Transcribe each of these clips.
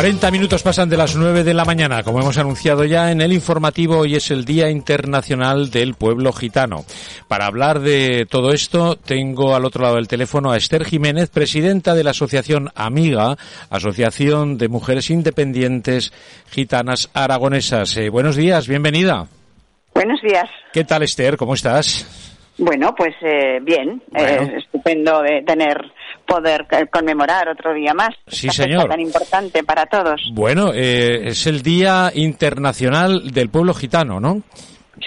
40 minutos pasan de las 9 de la mañana, como hemos anunciado ya en el informativo, hoy es el Día Internacional del Pueblo Gitano. Para hablar de todo esto, tengo al otro lado del teléfono a Esther Jiménez, presidenta de la Asociación Amiga, Asociación de Mujeres Independientes Gitanas Aragonesas. Eh, buenos días, bienvenida. Buenos días. ¿Qué tal, Esther? ¿Cómo estás? Bueno, pues eh, bien, eh, estupendo de tener poder conmemorar otro día más. Sí, señor. Tan importante para todos. Bueno, eh, es el Día Internacional del Pueblo Gitano, ¿no?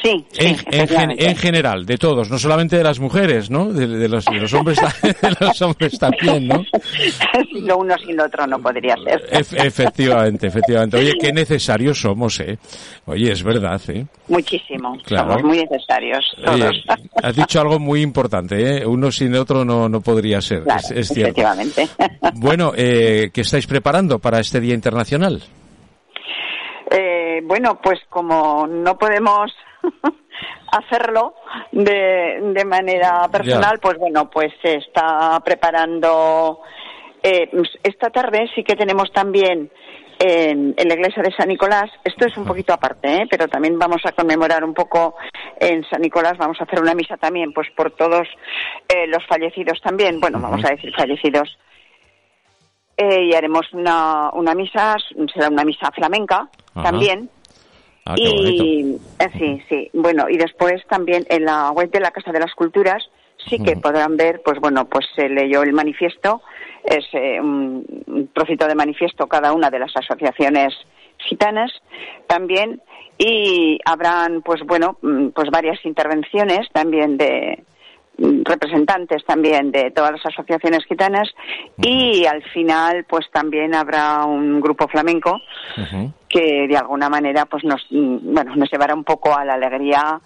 Sí, en, en, general, de todos, no solamente de las mujeres, ¿no? De, los, hombres, de los hombres también, ¿no? lo uno sin lo otro no podría ser. efectivamente, efectivamente. Oye, qué necesarios somos, ¿eh? Oye, es verdad, ¿eh? Muchísimo. Somos muy necesarios. Todos. has dicho algo muy importante, ¿eh? Uno sin otro no, no podría ser. es, cierto. Efectivamente. Bueno, eh, ¿qué estáis preparando para este Día Internacional? Eh, bueno, pues como no podemos hacerlo de, de manera personal, pues bueno, pues se está preparando. Eh, esta tarde sí que tenemos también en, la iglesia de San Nicolás. Esto es un poquito aparte, ¿eh? pero también vamos a conmemorar un poco en San Nicolás. Vamos a hacer una misa también, pues por todos eh, los fallecidos también. Bueno, vamos a decir fallecidos. Eh, y haremos una, una misa, será una misa flamenca también Ah, y eh, sí, sí. Bueno, y después también en la web de la Casa de las Culturas sí que podrán ver, pues bueno, pues se leyó el manifiesto, es eh, un, trocito de manifiesto cada una de las asociaciones gitanas también y habrán pues bueno mm, pues varias intervenciones también de, representantes también de todas las asociaciones gitanas y al final pues también habrá un grupo flamenco que de alguna manera pues nos bueno nos llevará un poco a la alegría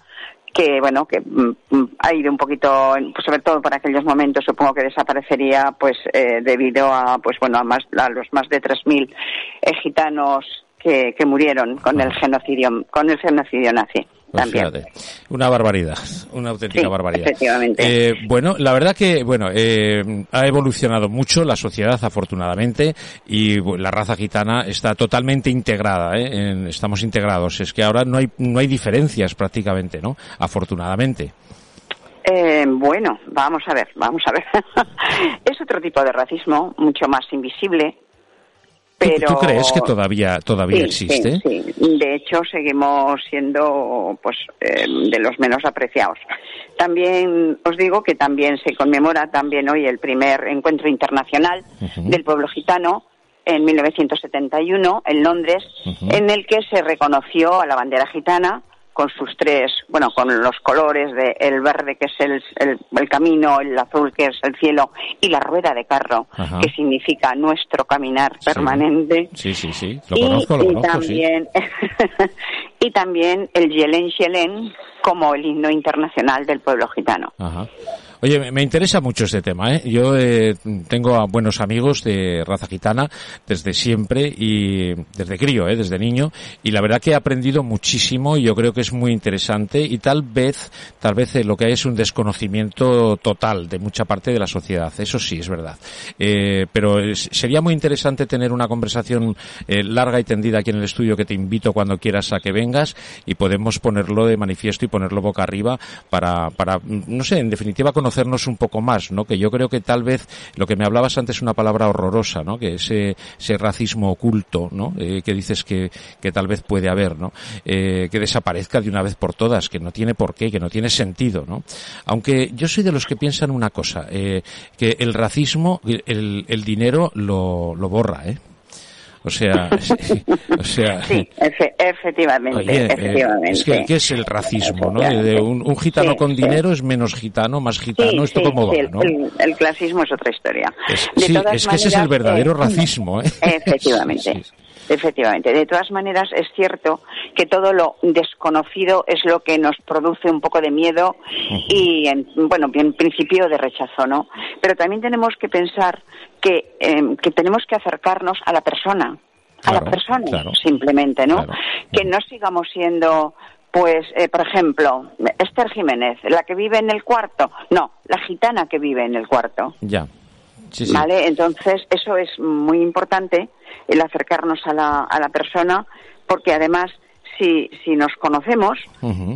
que bueno que mm, mm, ha ido un poquito pues sobre todo para aquellos momentos supongo que desaparecería pues eh, debido a pues bueno a más a los más de 3000 eh, gitanos que, que murieron con el genocidio con el genocidio nazi pues una barbaridad, una auténtica barbaridad. Eh, bueno, la verdad que, bueno, eh, ha evolucionado mucho la sociedad, afortunadamente, y la raza gitana está totalmente integrada, ¿eh? estamos integrados. Es que ahora no hay, no hay diferencias prácticamente, ¿no? Afortunadamente. Eh, bueno, vamos a ver, vamos a ver. es otro tipo de racismo, mucho más invisible, ¿Tú, crees que todavía todavía existe? Sí, de hecho seguimos siendo pues eh, de los menos apreciados. También os digo que también se conmemora también hoy el primer encuentro internacional del pueblo gitano en 1971 en Londres, en el que se reconoció a la bandera gitana con sus tres, bueno, con los colores de el verde que es el, el, camino, el azul que es el cielo y la rueda de carro que significa nuestro caminar permanente. Sí, sí, sí, lo conozco, lo conozco, también, y también el Yelen Yelen como el himno internacional del pueblo gitano. Ajá. Oye, me interesa mucho este tema. ¿eh? Yo eh, tengo a buenos amigos de raza gitana desde siempre y desde crío, ¿eh? desde niño, y la verdad que he aprendido muchísimo y yo creo que es muy interesante y tal vez, tal vez eh, lo que hay es un desconocimiento total de mucha parte de la sociedad. Eso sí, es verdad. Eh, pero sería muy interesante tener una conversación eh, larga y tendida aquí en el estudio que te invito cuando quieras a que vengas y podemos ponerlo de manifiesto y ponerlo boca arriba para, para no sé, en definitiva, conocer conocernos un poco más, ¿no? Que yo creo que tal vez lo que me hablabas antes es una palabra horrorosa, ¿no? Que ese, ese racismo oculto, ¿no? Eh, que dices que, que tal vez puede haber, ¿no? Eh, que desaparezca de una vez por todas, que no tiene por qué, que no tiene sentido, ¿no? Aunque yo soy de los que piensan una cosa, eh, que el racismo, el, el dinero lo, lo borra, ¿eh? O sea, o sea sí, efectivamente, eh, efectivamente. Es que, ¿qué es el racismo? ¿no? De un, gitano con dinero es menos gitano, más gitano, esto como va, ¿no? El, clasismo es otra historia. sí, es que ese es el verdadero eh, racismo. ¿eh? Efectivamente. Efectivamente. De todas maneras, es cierto que todo lo desconocido es lo que nos produce un poco de miedo y, en, bueno, en principio de rechazo, ¿no? Pero también tenemos que pensar que, em, que tenemos que acercarnos a la persona, a la persona, simplemente, ¿no? Que no sigamos siendo pues, eh, por ejemplo, Esther Jiménez, la que vive en el cuarto. No, la gitana que vive en el cuarto. Ya. ¿Vale? Entonces, eso es muy importante, el acercarnos a la, a la persona, porque además si, si nos conocemos,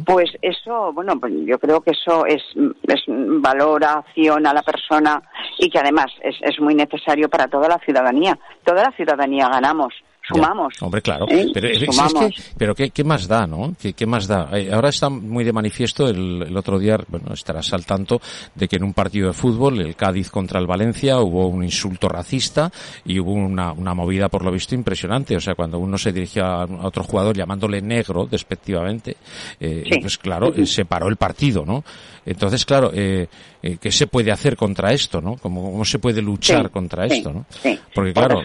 pues eso, bueno, pues yo creo que eso es, es valoración a la persona y que además es, es muy necesario para toda la ciudadanía. Toda la ciudadanía ganamos sumamos. hombre, claro. Pero, es, que, pero ¿qué, ¿qué, más da, no? ¿Qué, ¿Qué, más da? Eh, ahora está muy de manifiesto el, el, otro día, bueno, estarás al tanto de que en un partido de fútbol, el Cádiz contra el Valencia, hubo un insulto racista y hubo una, una movida, por lo visto, impresionante. O sea, cuando uno se dirigía a otro jugador llamándole negro, despectivamente, eh, pues claro, se paró el partido, ¿no? Entonces, claro, eh, eh, ¿qué se puede hacer contra esto, no? ¿Cómo, cómo se puede luchar contra esto, no? Porque claro,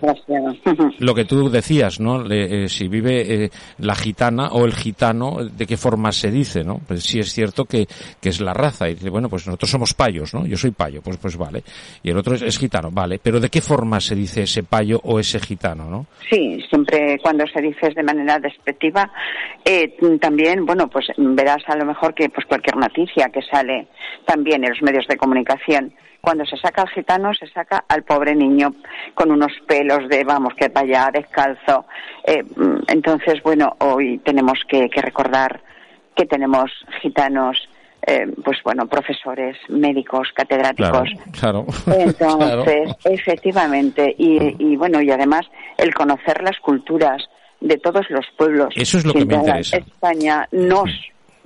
lo que tú decías, ¿no? Eh, si vive eh, la gitana o el gitano, ¿de qué forma se dice, no? Pues sí es cierto que, que es la raza y dice, bueno, pues nosotros somos payos, ¿no? Yo soy payo, pues pues vale. Y el otro es, es gitano, vale. Pero ¿de qué forma se dice ese payo o ese gitano, no? Sí, siempre cuando se dice de manera despectiva, eh, también, bueno, pues verás a lo mejor que pues cualquier noticia que sale también en los medios de comunicación. Cuando se saca al gitano, se saca al pobre niño con unos pelos de, vamos, que vaya descalzo. Eh, entonces, bueno, hoy tenemos que, recordar que tenemos gitanos eh, pues bueno, profesores, médicos, catedráticos. Claro, Entonces, efectivamente, y, y, bueno, y además el conocer las culturas de todos los pueblos. Eso es lo que me interesa. España nos,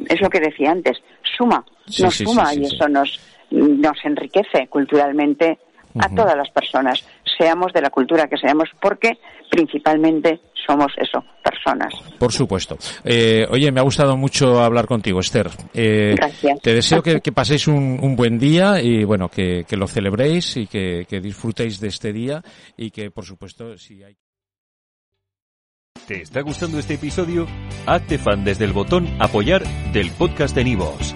es lo que decía antes, suma, nos suma y eso nos, nos enriquece culturalmente a todas las personas, seamos de la cultura que seamos, porque principalmente somos eso, personas. Por supuesto. Eh, oye, me ha gustado mucho hablar contigo, Esther. Eh, Gracias. Te deseo que, paséis un, un, buen día y bueno, que, que lo celebréis y que, que, disfrutéis de este día y que, por supuesto, si hay. ¿Te está gustando este episodio? Hazte fan desde el botón apoyar del podcast de Nivos.